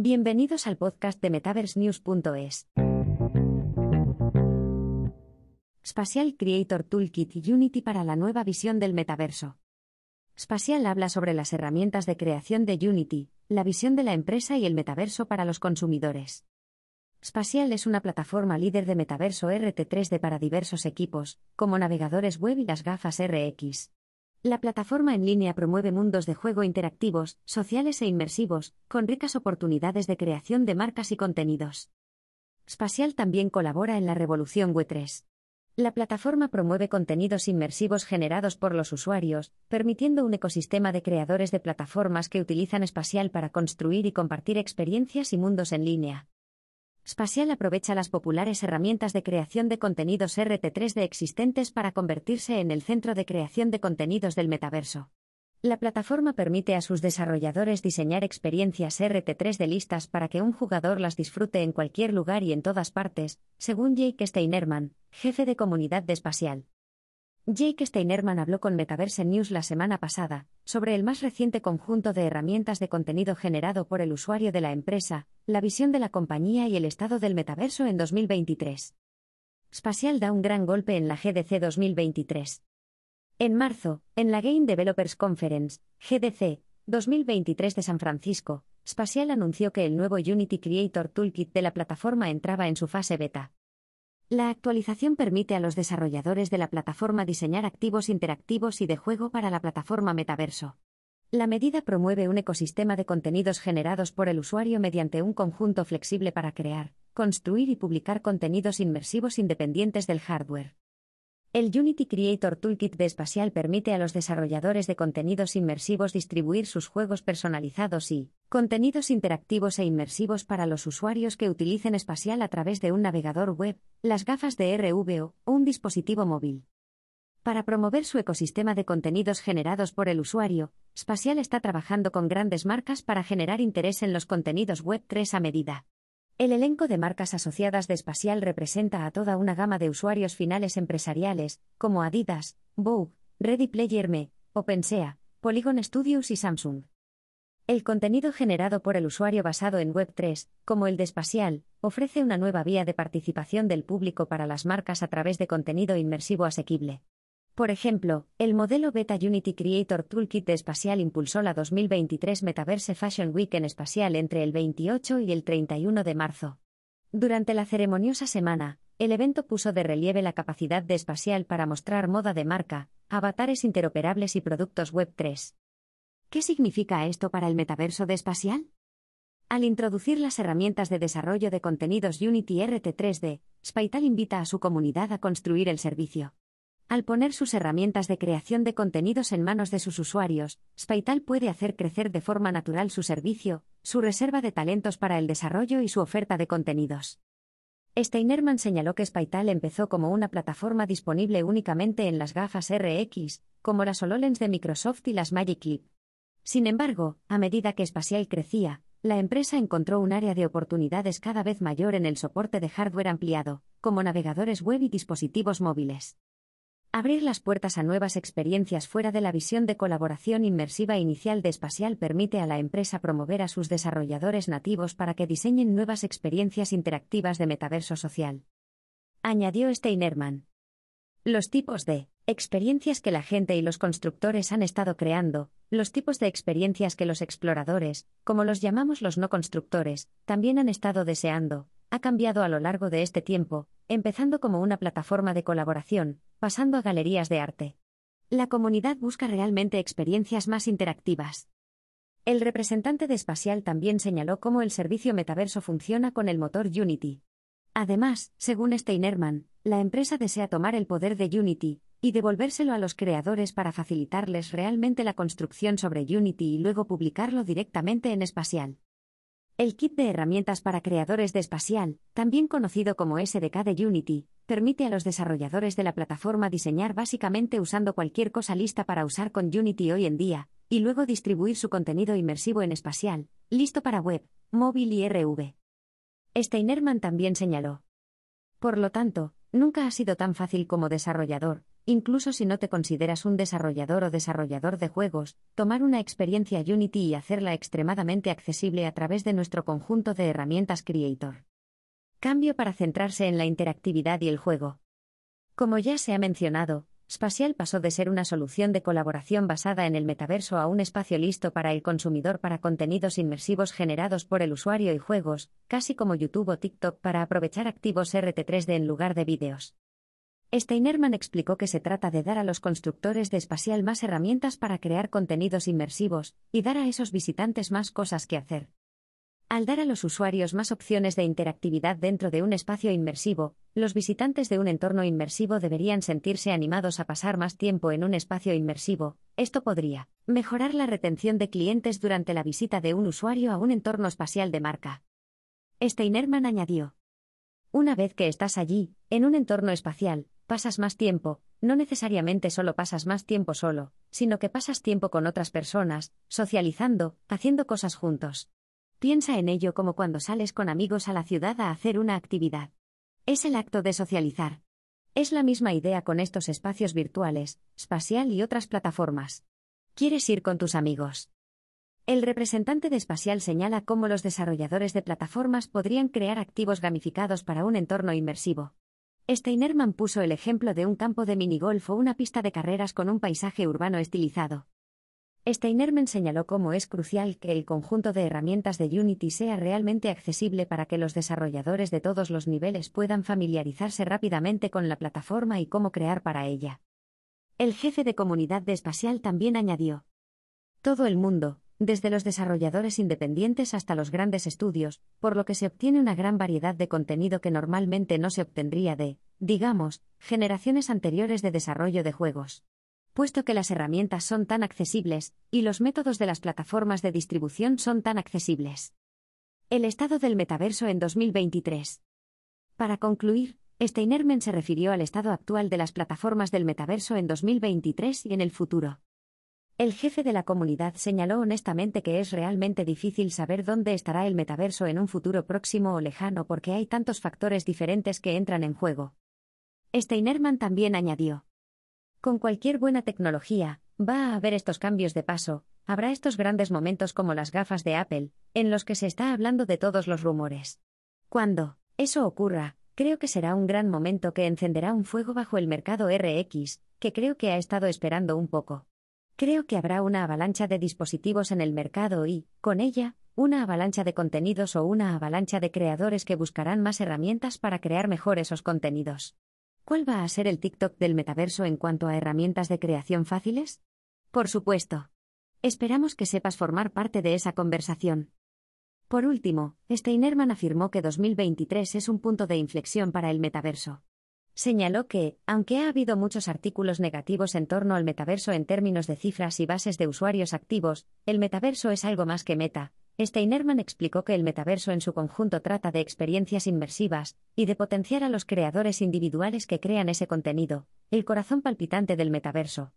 Bienvenidos al podcast de MetaverseNews.es. Spatial Creator Toolkit y Unity para la nueva visión del metaverso. Spatial habla sobre las herramientas de creación de Unity, la visión de la empresa y el metaverso para los consumidores. Spatial es una plataforma líder de metaverso RT3D para diversos equipos, como navegadores web y las gafas RX. La plataforma en línea promueve mundos de juego interactivos, sociales e inmersivos, con ricas oportunidades de creación de marcas y contenidos. Spatial también colabora en la revolución Web3. La plataforma promueve contenidos inmersivos generados por los usuarios, permitiendo un ecosistema de creadores de plataformas que utilizan Spatial para construir y compartir experiencias y mundos en línea. Spatial aprovecha las populares herramientas de creación de contenidos RT3D existentes para convertirse en el centro de creación de contenidos del metaverso. La plataforma permite a sus desarrolladores diseñar experiencias RT3D listas para que un jugador las disfrute en cualquier lugar y en todas partes, según Jake Steinerman, jefe de comunidad de Spatial. Jake Steinerman habló con Metaverse News la semana pasada sobre el más reciente conjunto de herramientas de contenido generado por el usuario de la empresa, la visión de la compañía y el estado del metaverso en 2023. Spatial da un gran golpe en la GDC 2023. En marzo, en la Game Developers Conference, GDC 2023 de San Francisco, Spatial anunció que el nuevo Unity Creator Toolkit de la plataforma entraba en su fase beta. La actualización permite a los desarrolladores de la plataforma diseñar activos interactivos y de juego para la plataforma Metaverso. La medida promueve un ecosistema de contenidos generados por el usuario mediante un conjunto flexible para crear, construir y publicar contenidos inmersivos independientes del hardware. El Unity Creator Toolkit de Spatial permite a los desarrolladores de contenidos inmersivos distribuir sus juegos personalizados y contenidos interactivos e inmersivos para los usuarios que utilicen Spatial a través de un navegador web, las gafas de RVO o un dispositivo móvil. Para promover su ecosistema de contenidos generados por el usuario, Spatial está trabajando con grandes marcas para generar interés en los contenidos web 3 a medida. El elenco de marcas asociadas de Spatial representa a toda una gama de usuarios finales empresariales, como Adidas, Vogue, Ready Player Me, OpenSea, Polygon Studios y Samsung. El contenido generado por el usuario basado en Web3, como el de Spatial, ofrece una nueva vía de participación del público para las marcas a través de contenido inmersivo asequible. Por ejemplo, el modelo Beta Unity Creator Toolkit de Spatial impulsó la 2023 Metaverse Fashion Week en Spatial entre el 28 y el 31 de marzo. Durante la ceremoniosa semana, el evento puso de relieve la capacidad de Spatial para mostrar moda de marca, avatares interoperables y productos Web 3. ¿Qué significa esto para el metaverso de Spatial? Al introducir las herramientas de desarrollo de contenidos Unity RT3D, Spatial invita a su comunidad a construir el servicio. Al poner sus herramientas de creación de contenidos en manos de sus usuarios, Spaital puede hacer crecer de forma natural su servicio, su reserva de talentos para el desarrollo y su oferta de contenidos. Steinerman señaló que Spaital empezó como una plataforma disponible únicamente en las gafas RX, como las HoloLens de Microsoft y las Magic Leap. Sin embargo, a medida que Spatial crecía, la empresa encontró un área de oportunidades cada vez mayor en el soporte de hardware ampliado, como navegadores web y dispositivos móviles. Abrir las puertas a nuevas experiencias fuera de la visión de colaboración inmersiva inicial de Spatial permite a la empresa promover a sus desarrolladores nativos para que diseñen nuevas experiencias interactivas de metaverso social. Añadió Steinerman. Los tipos de experiencias que la gente y los constructores han estado creando, los tipos de experiencias que los exploradores, como los llamamos los no constructores, también han estado deseando, ha cambiado a lo largo de este tiempo, empezando como una plataforma de colaboración, pasando a galerías de arte. La comunidad busca realmente experiencias más interactivas. El representante de Spatial también señaló cómo el servicio metaverso funciona con el motor Unity. Además, según Steinerman, la empresa desea tomar el poder de Unity y devolvérselo a los creadores para facilitarles realmente la construcción sobre Unity y luego publicarlo directamente en Spatial. El kit de herramientas para creadores de Spatial, también conocido como SDK de Unity, permite a los desarrolladores de la plataforma diseñar básicamente usando cualquier cosa lista para usar con Unity hoy en día, y luego distribuir su contenido inmersivo en Spatial, listo para web, móvil y RV. Steinerman también señaló. Por lo tanto, nunca ha sido tan fácil como desarrollador, incluso si no te consideras un desarrollador o desarrollador de juegos, tomar una experiencia Unity y hacerla extremadamente accesible a través de nuestro conjunto de herramientas Creator. Cambio para centrarse en la interactividad y el juego. Como ya se ha mencionado, Spatial pasó de ser una solución de colaboración basada en el metaverso a un espacio listo para el consumidor para contenidos inmersivos generados por el usuario y juegos, casi como YouTube o TikTok para aprovechar activos RT3D en lugar de vídeos. Steinerman explicó que se trata de dar a los constructores de Spatial más herramientas para crear contenidos inmersivos, y dar a esos visitantes más cosas que hacer. Al dar a los usuarios más opciones de interactividad dentro de un espacio inmersivo, los visitantes de un entorno inmersivo deberían sentirse animados a pasar más tiempo en un espacio inmersivo. Esto podría mejorar la retención de clientes durante la visita de un usuario a un entorno espacial de marca. Steinerman añadió. Una vez que estás allí, en un entorno espacial, pasas más tiempo, no necesariamente solo pasas más tiempo solo, sino que pasas tiempo con otras personas, socializando, haciendo cosas juntos. Piensa en ello como cuando sales con amigos a la ciudad a hacer una actividad. Es el acto de socializar. Es la misma idea con estos espacios virtuales, Spatial y otras plataformas. ¿Quieres ir con tus amigos? El representante de Spatial señala cómo los desarrolladores de plataformas podrían crear activos gamificados para un entorno inmersivo. Steinerman puso el ejemplo de un campo de minigolf o una pista de carreras con un paisaje urbano estilizado. Steinerman señaló cómo es crucial que el conjunto de herramientas de Unity sea realmente accesible para que los desarrolladores de todos los niveles puedan familiarizarse rápidamente con la plataforma y cómo crear para ella. El jefe de comunidad de Espacial también añadió. Todo el mundo, desde los desarrolladores independientes hasta los grandes estudios, por lo que se obtiene una gran variedad de contenido que normalmente no se obtendría de, digamos, generaciones anteriores de desarrollo de juegos puesto que las herramientas son tan accesibles, y los métodos de las plataformas de distribución son tan accesibles. El estado del metaverso en 2023. Para concluir, Steinerman se refirió al estado actual de las plataformas del metaverso en 2023 y en el futuro. El jefe de la comunidad señaló honestamente que es realmente difícil saber dónde estará el metaverso en un futuro próximo o lejano porque hay tantos factores diferentes que entran en juego. Steinerman también añadió. Con cualquier buena tecnología, va a haber estos cambios de paso, habrá estos grandes momentos como las gafas de Apple, en los que se está hablando de todos los rumores. Cuando eso ocurra, creo que será un gran momento que encenderá un fuego bajo el mercado RX, que creo que ha estado esperando un poco. Creo que habrá una avalancha de dispositivos en el mercado y, con ella, una avalancha de contenidos o una avalancha de creadores que buscarán más herramientas para crear mejor esos contenidos. ¿Cuál va a ser el TikTok del metaverso en cuanto a herramientas de creación fáciles? Por supuesto. Esperamos que sepas formar parte de esa conversación. Por último, Steinerman afirmó que 2023 es un punto de inflexión para el metaverso. Señaló que, aunque ha habido muchos artículos negativos en torno al metaverso en términos de cifras y bases de usuarios activos, el metaverso es algo más que meta, Steinerman explicó que el metaverso en su conjunto trata de experiencias inmersivas y de potenciar a los creadores individuales que crean ese contenido, el corazón palpitante del metaverso.